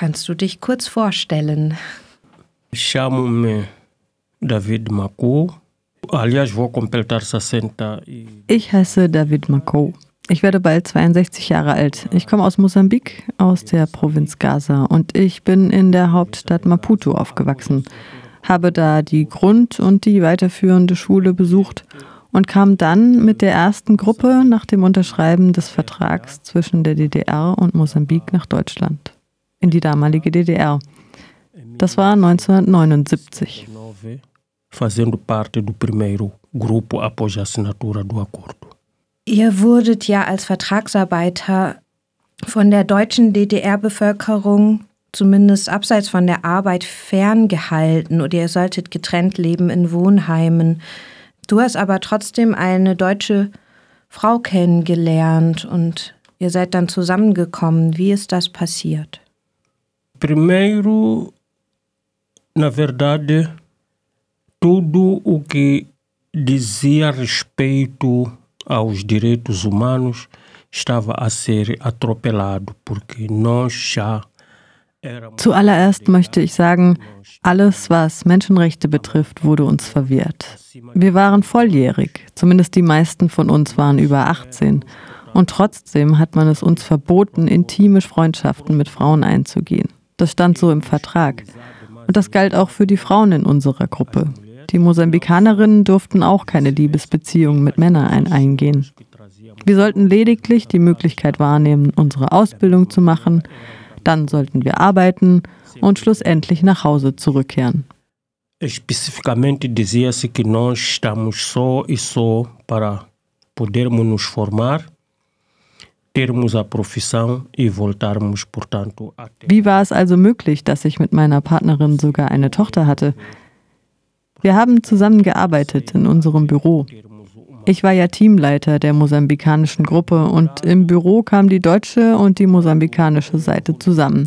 Kannst du dich kurz vorstellen? Chamo-me David Mako. Aliás, vou completar 60 e Ich heiße David Mako. Ich werde bald 62 Jahre alt. Ich komme aus Mosambik, aus der Provinz Gaza und ich bin in der Hauptstadt Maputo aufgewachsen. Habe da die Grund- und die weiterführende Schule besucht und kam dann mit der ersten Gruppe nach dem Unterschreiben des Vertrags zwischen der DDR und Mosambik nach Deutschland, in die damalige DDR. Das war 1979. fazendo parte do primeiro grupo após a assinatura do acordo. Ihr wurdet ja als Vertragsarbeiter von der deutschen DDR-Bevölkerung zumindest abseits von der Arbeit ferngehalten oder ihr solltet getrennt leben in Wohnheimen. Du hast aber trotzdem eine deutsche Frau kennengelernt und ihr seid dann zusammengekommen. Wie ist das passiert? Primeiro, na verdade, tudo o que dizia respeito aos direitos humanos estava a ser atropelado, porque nós já. Zuallererst möchte ich sagen, alles, was Menschenrechte betrifft, wurde uns verwehrt. Wir waren volljährig, zumindest die meisten von uns waren über 18. Und trotzdem hat man es uns verboten, intime Freundschaften mit Frauen einzugehen. Das stand so im Vertrag. Und das galt auch für die Frauen in unserer Gruppe. Die Mosambikanerinnen durften auch keine Liebesbeziehungen mit Männern eingehen. Wir sollten lediglich die Möglichkeit wahrnehmen, unsere Ausbildung zu machen, dann sollten wir arbeiten und schlussendlich nach Hause zurückkehren. Especificamente dizia-se que nós estamos só e só para podermos nos formar, termos a profissão e voltarmos, portanto, até. Wie war es also möglich, dass ich mit meiner Partnerin sogar eine Tochter hatte? Wir haben zusammen gearbeitet in unserem Büro. Ich war ja Teamleiter der mosambikanischen Gruppe und im Büro kam die deutsche und die mosambikanische Seite zusammen.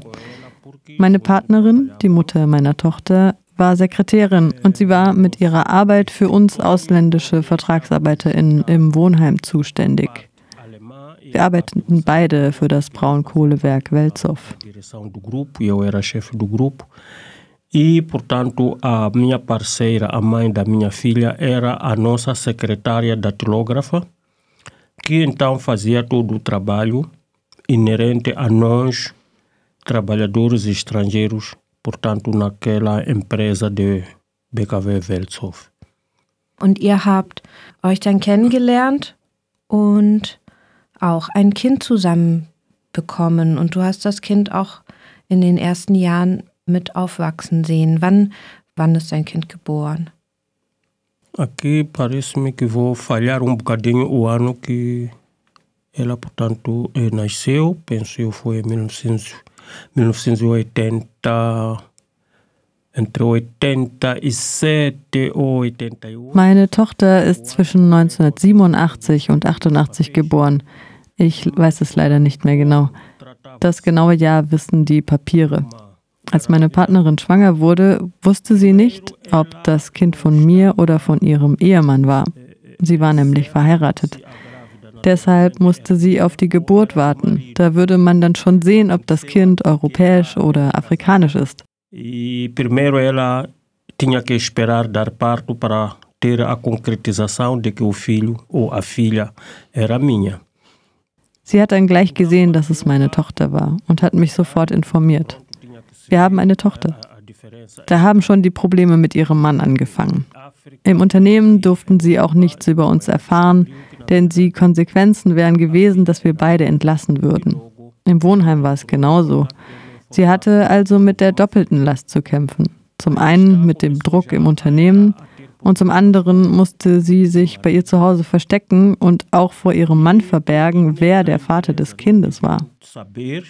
Meine Partnerin, die Mutter meiner Tochter, war Sekretärin und sie war mit ihrer Arbeit für uns ausländische VertragsarbeiterInnen im Wohnheim zuständig. Wir arbeiteten beide für das Braunkohlewerk Welzow. e. E, portanto, a minha parceira, a mãe da minha filha, era a nossa secretária datilógrafa, que então fazia todo o trabalho inerente a nós, trabalhadores estrangeiros, portanto, naquela empresa de BKW Welzow. Und ihr habt euch dann kennengelernt und auch ein Kind zusammen bekommen. Und du hast das Kind auch in den ersten Jahren mit aufwachsen sehen. Wann, wann ist dein Kind geboren? Aqui parece-me que vou falhar um bocadinho o ano que ela, portanto, eh, nasceu. Penso eu foi em 1900 1980, entre 87 ou 88. Meine Tochter ist zwischen 1987 und 88 geboren. Ich weiß es leider nicht mehr genau. Das genaue Jahr wissen die Papiere. Als meine Partnerin schwanger wurde, wusste sie nicht, ob das Kind von mir oder von ihrem Ehemann war. Sie war nämlich verheiratet. Deshalb musste sie auf die Geburt warten. Da würde man dann schon sehen, ob das Kind europäisch oder afrikanisch ist. E primeiro ela tinha que esperar dar parto para ter a concretização de que o filho ou a filha era minha. Sie hat dann gleich gesehen, dass es meine Tochter war und hat mich sofort informiert. Wir haben eine Tochter. Da haben schon die Probleme mit ihrem Mann angefangen. Im Unternehmen durften sie auch nichts über uns erfahren, denn die Konsequenzen wären gewesen, dass wir beide entlassen würden. Im Wohnheim war es genauso. Sie hatte also mit der doppelten Last zu kämpfen. Zum einen mit dem Druck im Unternehmen und zum anderen musste sie sich bei ihr zu Hause verstecken und auch vor ihrem Mann verbergen, wer der Vater des Kindes war. Saber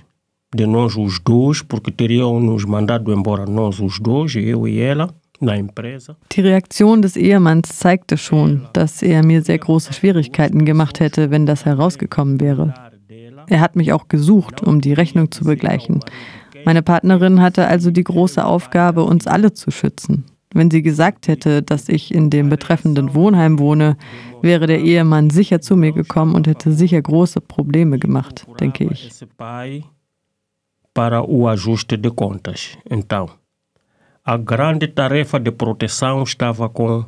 de nós os dois, porque teriam nos mandado embora nós os dois, eu e ela. Die Reaktion des Ehemanns zeigte schon, dass er mir sehr große Schwierigkeiten gemacht hätte, wenn das herausgekommen wäre. Er hat mich auch gesucht, um die Rechnung zu begleichen. Meine Partnerin hatte also die große Aufgabe, uns alle zu schützen. Wenn sie gesagt hätte, dass ich in dem betreffenden Wohnheim wohne, wäre der Ehemann sicher zu mir gekommen und hätte sicher große Probleme gemacht, denke ich. Para o ajuste de contas. Então, a grande tarefa de proteção estava com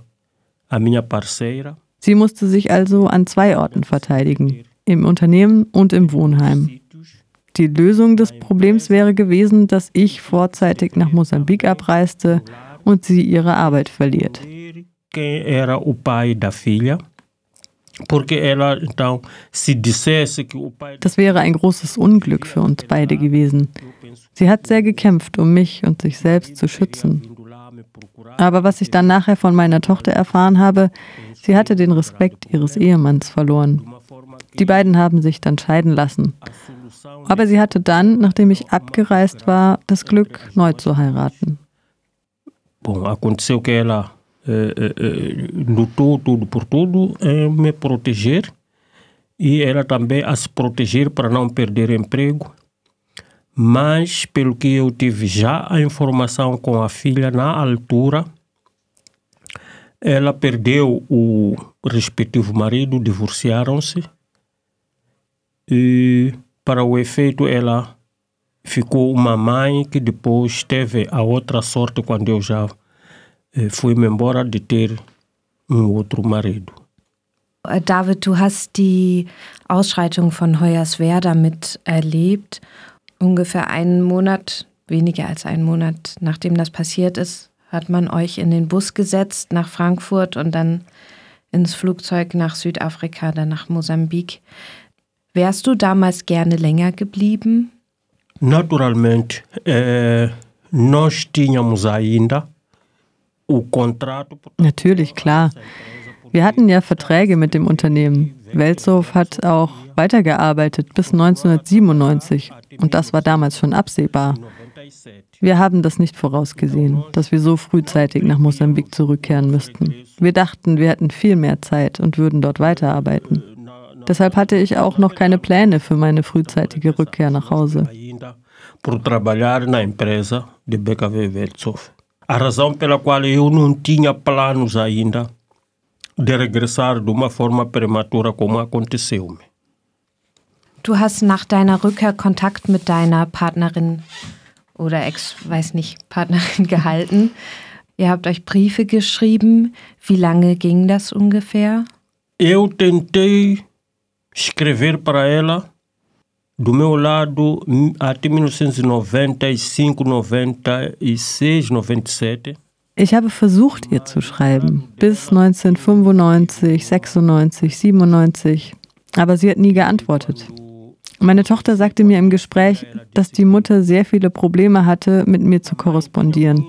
a minha parceira. Sie musste sich also an zwei Orten verteidigen, im Unternehmen und im Wohnheim. Die Lösung des Problems wäre gewesen, dass ich vorzeitig nach Mosambik abreiste und sie ihre Arbeit verliert. Das wäre ein großes Unglück für uns beide gewesen. Sie hat sehr gekämpft, um mich und sich selbst zu schützen. Aber was ich dann nachher von meiner Tochter erfahren habe, sie hatte den Respekt ihres Ehemanns verloren. Die beiden haben sich dann scheiden lassen. Aber sie hatte dann, nachdem ich abgereist war, das Glück, neu zu heiraten. Bom, aconteceu que ela eh, eh, eh, lutou tudo por tudo em me proteger e ela também a se proteger para não perder emprego. Mas, pelo que eu tive já a informação com a filha na altura, ela perdeu o respectivo marido, divorciaram-se e, para o efeito, ela ficou uma mãe que depois teve a outra sorte quando eu já eh, fui-me embora de ter um outro marido. David, du hast die Ausschreitung von Hoyerswerda miterlebt. Ungefähr einen Monat, weniger als einen Monat nachdem das passiert ist, hat man euch in den Bus gesetzt nach Frankfurt und dann ins Flugzeug nach Südafrika, dann nach Mosambik. Wärst du damals gerne länger geblieben? Naturalmente, eh, nós tínhamos ainda o contrato. Natürlich, klar. Wir hatten ja Verträge mit dem Unternehmen. Welzow hat auch weitergearbeitet bis 1997 und das war damals schon absehbar. Wir haben das nicht vorausgesehen, dass wir so frühzeitig nach Mosambik zurückkehren müssten. Wir dachten, wir hätten viel mehr Zeit und würden dort weiterarbeiten. Deshalb hatte ich auch noch keine Pläne für meine frühzeitige Rückkehr nach Hause. Por trabalhar na empresa de BKV Weltsoff. A razão pela qual eu não tinha planos ainda de regressar de uma forma prematura como aconteceu-me. Du hast nach deiner Rückkehr Kontakt mit deiner Partnerin oder Ex, weiß nicht, Partnerin gehalten. Ihr habt euch Briefe geschrieben. Wie lange ging das ungefähr? Eu tentei escrever para ela do meu lado até 1995, 96, 97. Ich habe versucht, ihr zu schreiben, bis 1995, 96, 97, aber sie hat nie geantwortet. Meine Tochter sagte mir im Gespräch, dass die Mutter sehr viele Probleme hatte, mit mir zu korrespondieren.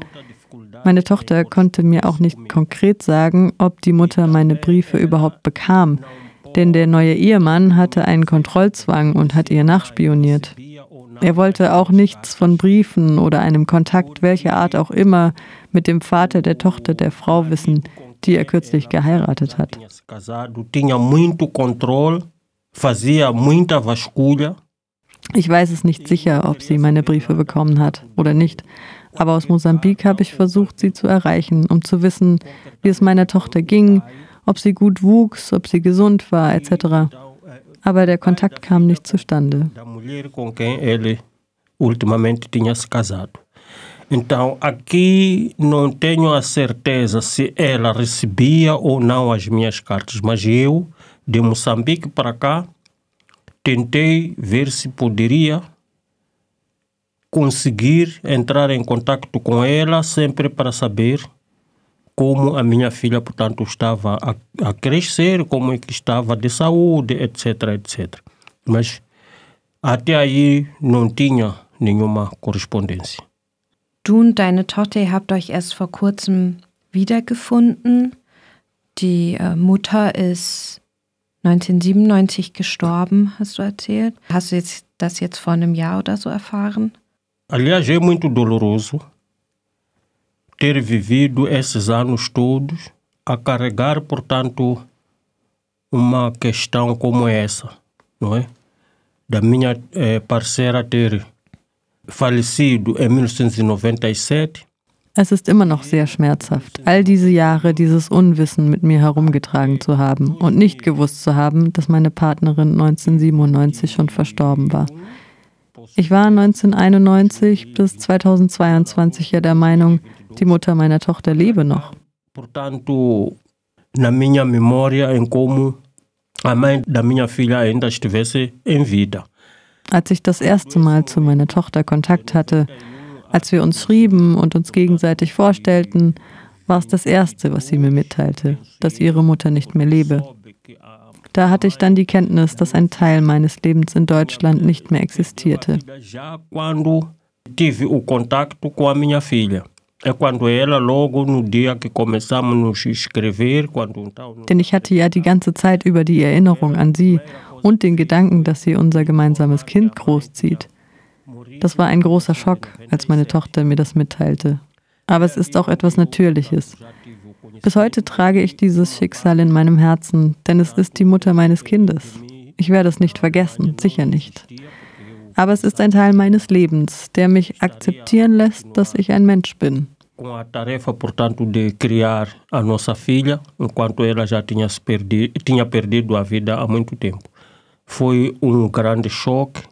Meine Tochter konnte mir auch nicht konkret sagen, ob die Mutter meine Briefe überhaupt bekam, denn der neue Ehemann hatte einen Kontrollzwang und hat ihr nachspioniert. Er wollte auch nichts von Briefen oder einem Kontakt welcher Art auch immer mit dem Vater der Tochter der Frau wissen, die er kürzlich geheiratet hat. Ich weiß es nicht sicher, ob sie meine Briefe bekommen hat oder nicht, aber aus Mosambik habe ich versucht, sie zu erreichen, um zu wissen, wie es meiner Tochter ging, ob sie gut wuchs, ob sie gesund war, etc. Aber der Kontakt kam nicht zustande. ultimamente tinha casado. Então, aqui não tenho a certeza se ela recebia ou não as minhas cartas, mas eu, de Moçambique para cá, tentei ver se poderia conseguir entrar em contato com ela, sempre para saber como a minha filha, portanto, estava a, a crescer, como é que estava de saúde, etc, etc. Mas até aí não tinha nenhuma correspondência. Du und deine Tochter, habt euch erst vor kurzem wiedergefunden. Die äh, Mutter ist 1997 gestorben, hast du erzählt. Hast du jetzt das jetzt vor einem Jahr oder so erfahren? Aliás, é muito doloroso ter vivido esses anos todos a carregar, portanto, uma questão como essa, não é? Da minha eh, parceira ter falecido em 1997 Es ist immer noch sehr schmerzhaft, all diese Jahre dieses Unwissen mit mir herumgetragen zu haben und nicht gewusst zu haben, dass meine Partnerin 1997 schon verstorben war. Ich war 1991 bis 2022 ja der Meinung, die Mutter meiner Tochter lebe noch. Als ich das erste Mal zu meiner Tochter Kontakt hatte, als wir uns schrieben und uns gegenseitig vorstellten, war es das Erste, was sie mir mitteilte, dass ihre Mutter nicht mehr lebe. Da hatte ich dann die Kenntnis, dass ein Teil meines Lebens in Deutschland nicht mehr existierte. Tive o contato com a minha filha. Então. Denn ich hatte ja die ganze Zeit über die Erinnerung an sie und den Gedanken, dass sie unser gemeinsames Kind großzieht. Das war ein großer Schock, als meine Tochter mir das mitteilte. Aber es ist auch etwas Natürliches. Bis heute trage ich dieses Schicksal in meinem Herzen, denn es ist die Mutter meines Kindes. Ich werde es nicht vergessen, sicher nicht. Aber es ist ein Teil meines Lebens, der mich akzeptieren lässt, dass ich ein Mensch bin. Com a tarefa, portanto, de criar a nossa filha, enquanto ela já tinha, se perdi, tinha perdido a vida há muito tempo. Foi um grande choque.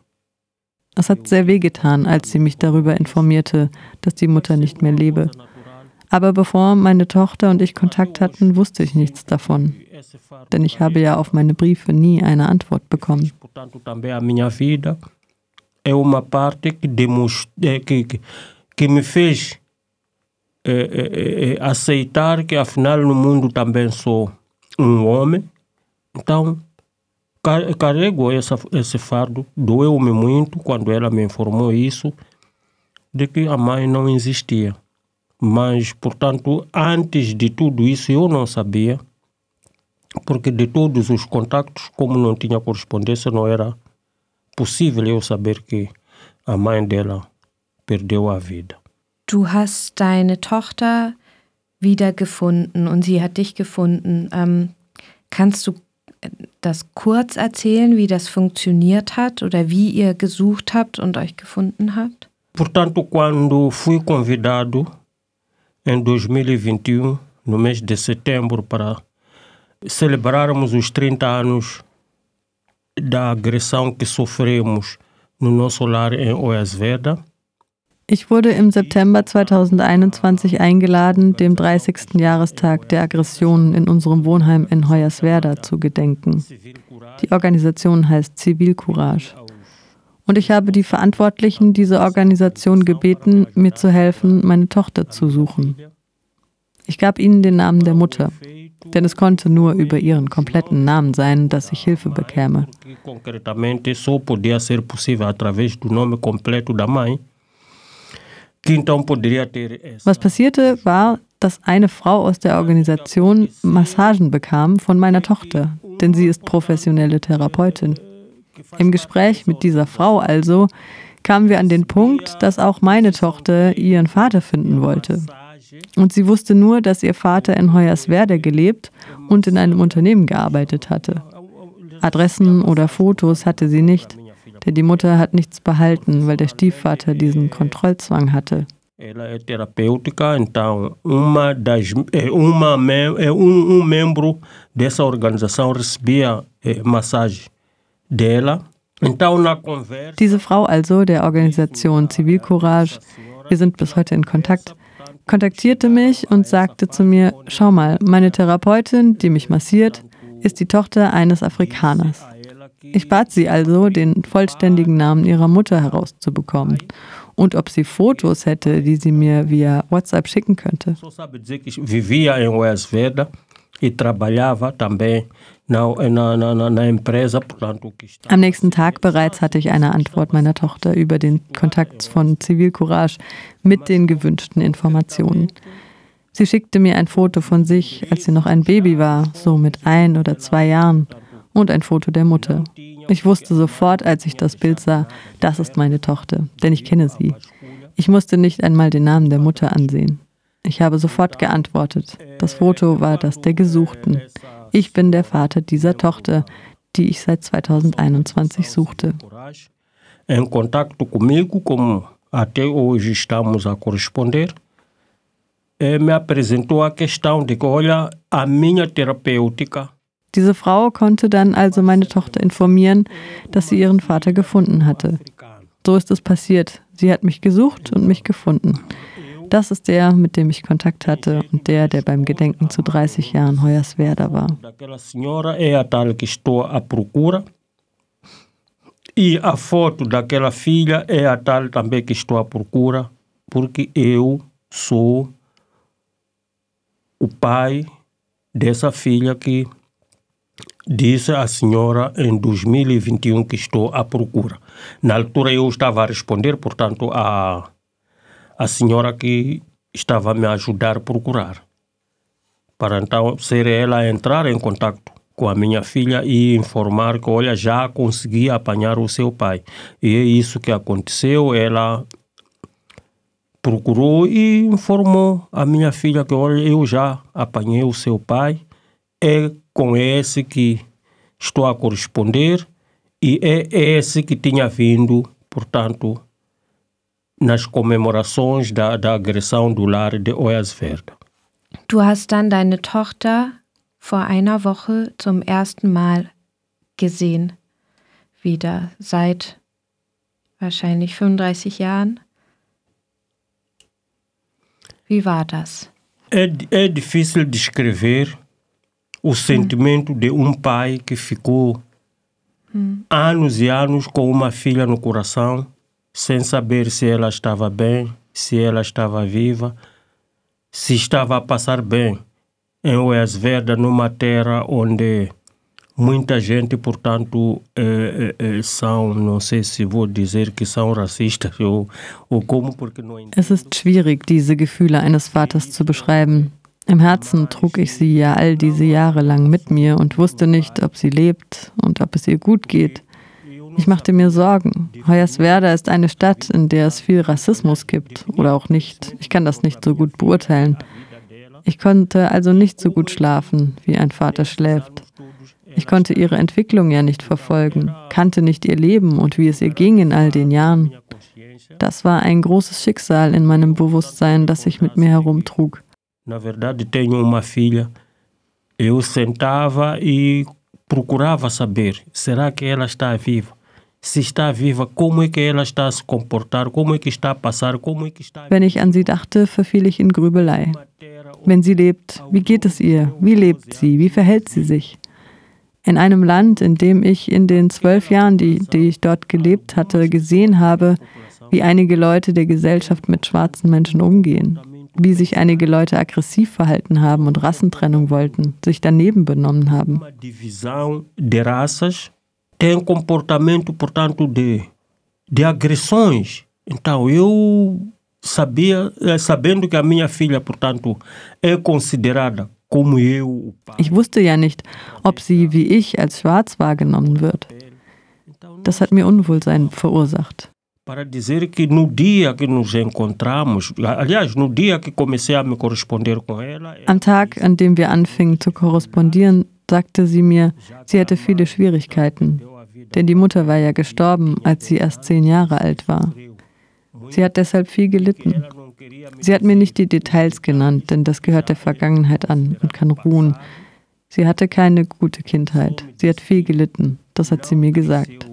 Es hat sehr wehgetan, als sie mich darüber informierte, dass die Mutter nicht mehr lebe. Aber bevor meine Tochter und ich Kontakt hatten, wusste ich nichts davon. Denn ich habe ja auf meine Briefe nie eine Antwort bekommen. Portanto, também a minha vida é uma parte que, demonst- eh, que, que, que me fez eh, eh, eh, aceitar que afinal no mundo também sou um homem. Então, ca- carrego essa, esse fardo. Doeu-me muito quando ela me informou isso, de que a mãe não existia. Mas, portanto, antes de tudo isso eu não sabia, porque de todos os contactos, como não tinha correspondência, não era possível eu saber que a mãe dela perdeu a vida. Du hast deine Tochter wiedergefunden und sie hat dich gefunden. Ähm, kannst du das kurz erzählen, wie das funktioniert hat oder wie ihr gesucht habt und euch gefunden habt? Portanto, quando fui convidado em 2021, no mês de setembro, para celebrarmos os 30 anos da agressão que sofremos no nosso lar em Oiasveda, Ich wurde im September 2021 eingeladen, dem 30. Jahrestag der Aggressionen in unserem Wohnheim in Hoyerswerda zu gedenken. Die Organisation heißt Zivilcourage. Und ich habe die Verantwortlichen dieser Organisation gebeten, mir zu helfen, meine Tochter zu suchen. Ich gab ihnen den Namen der Mutter, denn es konnte nur über ihren kompletten Namen sein, dass ich Hilfe bekäme. Was passierte, war, dass eine Frau aus der Organisation Massagen bekam von meiner Tochter, denn sie ist professionelle Therapeutin. Im Gespräch mit dieser Frau also kamen wir an den Punkt, dass auch meine Tochter ihren Vater finden wollte. Und sie wusste nur, dass ihr Vater in Hoyerswerda gelebt und in einem Unternehmen gearbeitet hatte. Adressen oder Fotos hatte sie nicht, denn die Mutter hat nichts behalten, weil der Stiefvater diesen Kontrollzwang hatte. Ela é terapêutica, então uma das é uma mem- é um, um membro dessa organização recebia eh, massagem dela. Então na conversa Diese Frau also der Organisation Zivilcourage, wir sind bis heute in Kontakt, kontaktierte mich und sagte zu mir, schau mal, meine Therapeutin, die mich massiert, ist die Tochter eines Afrikaners. Ich bat sie also, den vollständigen Namen ihrer Mutter herauszubekommen und ob sie Fotos hätte, die sie mir via WhatsApp schicken könnte. Am nächsten Tag bereits hatte ich eine Antwort meiner Tochter über den Kontakt von Zivilcourage mit den gewünschten Informationen. Sie schickte mir ein Foto von sich, als sie noch ein Baby war, so mit ein oder zwei Jahren, und ein Foto der Mutter. Ich wusste sofort, als ich das Bild sah, das ist meine Tochter, denn ich kenne sie. Ich musste nicht einmal den Namen der Mutter ansehen. Ich habe sofort geantwortet. Das Foto war das der Gesuchten. Ich bin der Vater dieser Tochter, die ich seit 2021 suchte. em contato comigo, como até hoje estamos a corresponder, me apresentou a questão de que, olha, a minha terapêutica Diese Frau konnte dann also meine Tochter informieren, dass sie ihren Vater gefunden hatte. So ist es passiert. Sie hat mich gesucht und mich gefunden. Das ist der, mit dem ich Kontakt hatte und der, der beim Gedenken zu 30 Jahren Hoyerswerda war. É. E a foto daquela filha é a tal também que estou à procura, porque eu sou o pai dessa filha que disse a senhora em 2021 que estou à procura. Na altura eu estava a responder, portanto, a, a senhora que estava a me ajudar a procurar. Para então ser ela a entrar em contato com a minha filha e informar que, olha, já consegui apanhar o seu pai. E é isso que aconteceu. Ela procurou e informou a minha filha que, olha, eu já apanhei o seu pai. É com esse que estou a corresponder e é esse que tinha vindo, portanto, nas comemorações da, da agressão do lar de Oyasverda. Du hast dann deine Tochter vor einer Woche zum ersten Mal gesehen. Wieder seit wahrscheinlich 35 Jahren. Wie war das? É, é difícil descrever o sentimento de um pai que ficou anos e anos com uma filha no coração, sem saber se ela estava bem, se ela estava viva, se estava a passar bem em Oiasverda, numa terra onde muita gente, portanto, eh, eh, eh, são, não sei se vou dizer que são racistas ou, ou como, porque não Es ist schwierig, diese Gefühle eines Vaters zu beschreiben. Im Herzen trug ich sie ja all diese Jahre lang mit mir und wusste nicht, ob sie lebt und ob es ihr gut geht. Ich machte mir Sorgen. Hoyerswerda ist eine Stadt, in der es viel Rassismus gibt oder auch nicht. Ich kann das nicht so gut beurteilen. Ich konnte also nicht so gut schlafen, wie ein Vater schläft. Ich konnte ihre Entwicklung ja nicht verfolgen, kannte nicht ihr Leben und wie es ihr ging in all den Jahren. Das war ein großes Schicksal in meinem Bewusstsein, das ich mit mir herumtrug. Na verdade, tenho uma filha. Eu sentava e procurava saber: será que ela está viva? Se está viva, como é que ela está a se comportar? Como é que está a passar? Como é que está Wenn ich an sie dachte, verfiel ich in Grübelei. Wenn sie lebt, wie geht es ihr? Wie lebt sie? Wie verhält sie sich? In einem Land, in dem ich in den zwölf Jahren, die, die ich dort gelebt hatte, gesehen habe, wie einige Leute der Gesellschaft mit schwarzen Menschen umgehen, wie sich einige Leute aggressiv verhalten haben und Rassentrennung wollten, sich daneben benommen haben. Tem comportamento, portanto, de, de agressões. Então, eu sabia, eh, sabendo que a minha filha, portanto, é considerada como eu. Ich wusste ja nicht, ob sie wie ich als schwarz wahrgenommen wird. Das hat mir Unwohlsein verursacht. Para dizer que no dia que nos encontramos, aliás, no dia que comecei a me corresponder com ela, Am Tag, an dem wir anfingen zu korrespondieren, sagte sie mir, sie hätte viele Schwierigkeiten, denn die Mutter war ja gestorben, als sie erst zehn Jahre alt war. Sie hat deshalb viel gelitten. Sie hat mir nicht die Details genannt, denn das gehört der Vergangenheit an und kann ruhen. Sie hatte keine gute Kindheit. Sie hat viel gelitten. Das hat sie mir gesagt.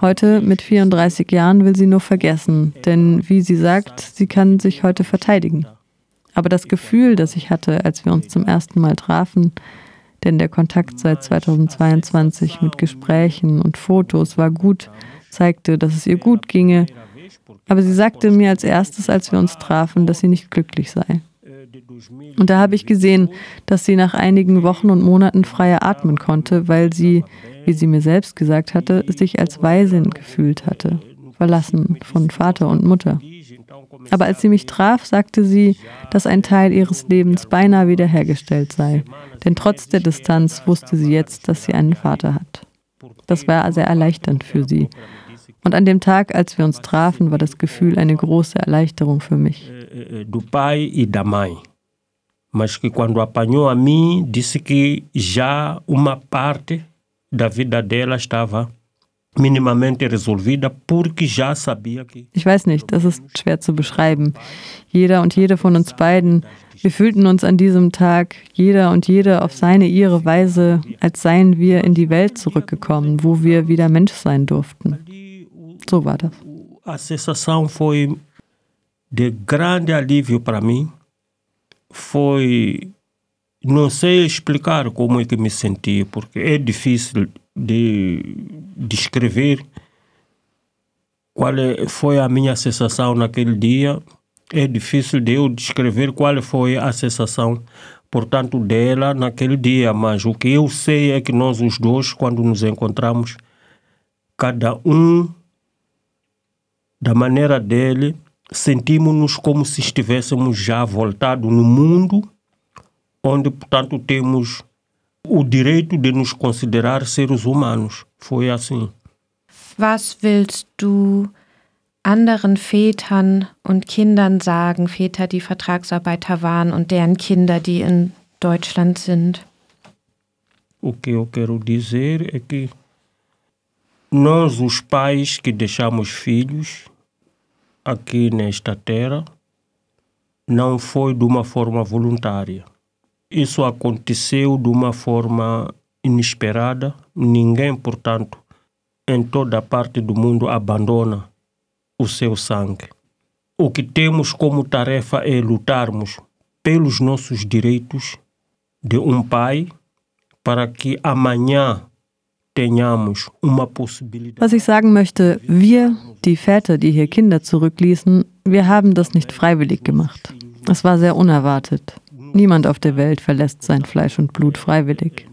Heute mit 34 Jahren will sie nur vergessen, denn wie sie sagt, sie kann sich heute verteidigen. Aber das Gefühl, das ich hatte, als wir uns zum ersten Mal trafen, denn der Kontakt seit 2022 mit Gesprächen und Fotos war gut, zeigte, dass es ihr gut ginge. Aber sie sagte mir als erstes, als wir uns trafen, dass sie nicht glücklich sei. Und da habe ich gesehen, dass sie nach einigen Wochen und Monaten freier atmen konnte, weil sie, wie sie mir selbst gesagt hatte, sich als Waisin gefühlt hatte, verlassen von Vater und Mutter. Aber als sie mich traf, sagte sie, dass ein Teil ihres Lebens beinahe wiederhergestellt sei. Denn trotz der Distanz wusste sie jetzt, dass sie einen Vater hat. Das war sehr erleichternd für sie. Und an dem Tag, als wir uns trafen, war das Gefühl eine große Erleichterung für mich. pai e da mãe. Mas que quando apanhou a mim, disse que já uma parte da vida dela estava Ich weiß nicht, das ist schwer zu beschreiben. Jeder und jede von uns beiden, wir fühlten uns an diesem Tag, jeder und jede auf seine, ihre Weise, als seien wir in die Welt zurückgekommen, wo wir wieder Mensch sein durften. So war das. a sensação foi de grande alívio para mim. Foi. Não sei explicar como é que me senti, porque é difícil de descrever qual é- foi a minha sensação naquele dia. É difícil de eu descrever qual foi a sensação, portanto, dela naquele dia, mas o que eu sei é que nós os dois, quando nos encontramos, cada um da maneira dele, sentimos-nos como se estivéssemos já voltado no mundo, onde, portanto, temos o direito de nos considerar seres humanos. Foi assim. Was willst du anderen Vätern und Kindern sagen, Väter, die Vertragsarbeiter waren und deren Kinder, die in Deutschland sind? O que eu quero dizer é que nós, os pais que deixamos filhos aqui nesta terra, não foi de uma forma voluntária. Isso aconteceu de uma forma inesperada. Ninguém, portanto, em toda parte do mundo abandona o seu sangue. O que temos como tarefa é lutarmos pelos nossos direitos de um pai para que amanhã tenhamos uma possibilidade. Was ich sagen möchte, wir, die Väter, die hier Kinder zurückließen, wir haben das nicht freiwillig gemacht. Es war sehr unerwartet. Niemand auf der Welt verlässt sein Fleisch und Blut freiwillig.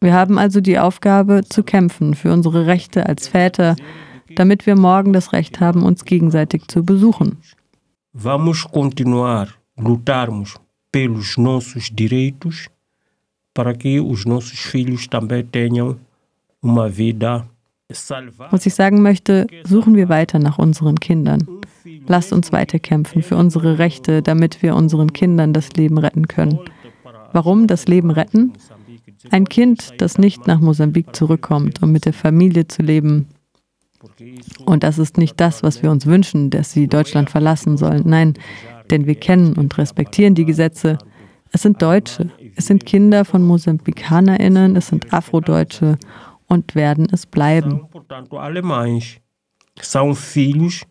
Wir haben also die Aufgabe zu kämpfen für unsere Rechte als Väter, damit wir morgen das Recht haben, uns gegenseitig zu besuchen. Vamos continuar lutarmos pelos nossos direitos para que os nossos filhos também tenham uma vida. Was ich sagen möchte, suchen wir weiter nach unseren Kindern. Lasst uns weiterkämpfen für unsere Rechte, damit wir unseren Kindern das Leben retten können. Warum das Leben retten? Ein Kind, das nicht nach Mosambik zurückkommt, um mit der Familie zu leben. Und das ist nicht das, was wir uns wünschen, dass sie Deutschland verlassen sollen. Nein, denn wir kennen und respektieren die Gesetze. Es sind Deutsche, es sind Kinder von MosambikanerInnen, es sind Afrodeutsche und werden es bleiben. São, portanto, alemães. São filhos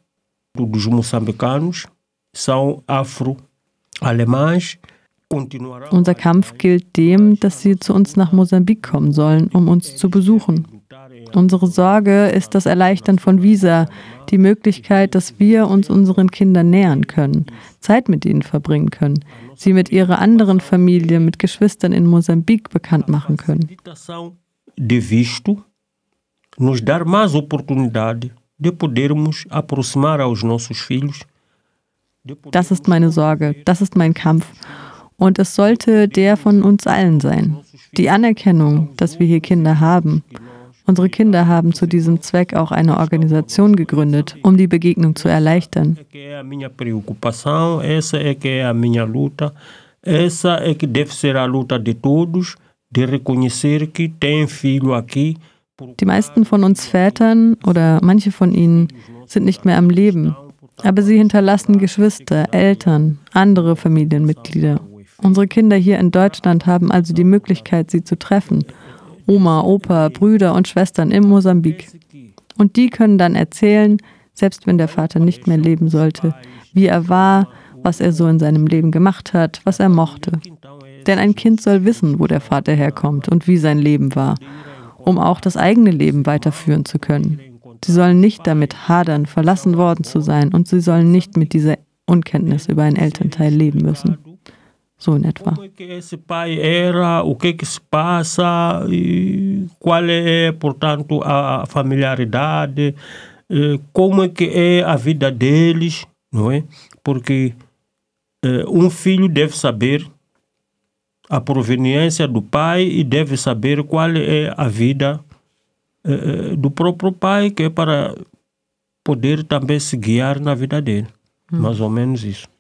do- dos moçambicanos, são afro-alemães, continuarão. Unser Kampf gilt dem, dass sie zu uns nach Mosambik kommen sollen, um uns zu besuchen. Unsere Sorge ist das Erleichtern von Visa, die Möglichkeit, dass wir uns unseren Kindern nähern können, Zeit mit ihnen verbringen können, sie mit ihrer anderen Familie, mit Geschwistern in Mosambik bekannt machen können. De visto nos dar mais oportunidade de podermos aproximar aos nossos filhos. Das ist meine Sorge, das ist mein Kampf. Und es sollte der von uns allen sein. Die Anerkennung, dass wir hier Kinder haben. Unsere Kinder haben zu diesem Zweck auch eine Organisation gegründet, um die Begegnung zu erleichtern. Minha preocupação, essa é que é a minha luta, essa é que deve ser a luta de todos, Die meisten von uns Vätern oder manche von ihnen sind nicht mehr am Leben, aber sie hinterlassen Geschwister, Eltern, andere Familienmitglieder. Unsere Kinder hier in Deutschland haben also die Möglichkeit, sie zu treffen. Oma, Opa, Brüder und Schwestern in Mosambik. Und die können dann erzählen, selbst wenn der Vater nicht mehr leben sollte, wie er war, was er so in seinem Leben gemacht hat, was er mochte. Denn ein Kind soll wissen, wo der Vater herkommt und wie sein Leben war, um auch das eigene Leben weiterführen zu können. Sie sollen nicht damit hadern, verlassen worden zu sein und sie sollen nicht mit dieser Unkenntnis über einen Elternteil leben müssen. So in etwa. Como é que é, a eh, vida deles, não é? Porque eh, um filho deve saber a proveniência do pai e deve saber qual é a vida eh, eh, do próprio pai, que é para poder também se guiar na vida dele. Mais ou menos isso.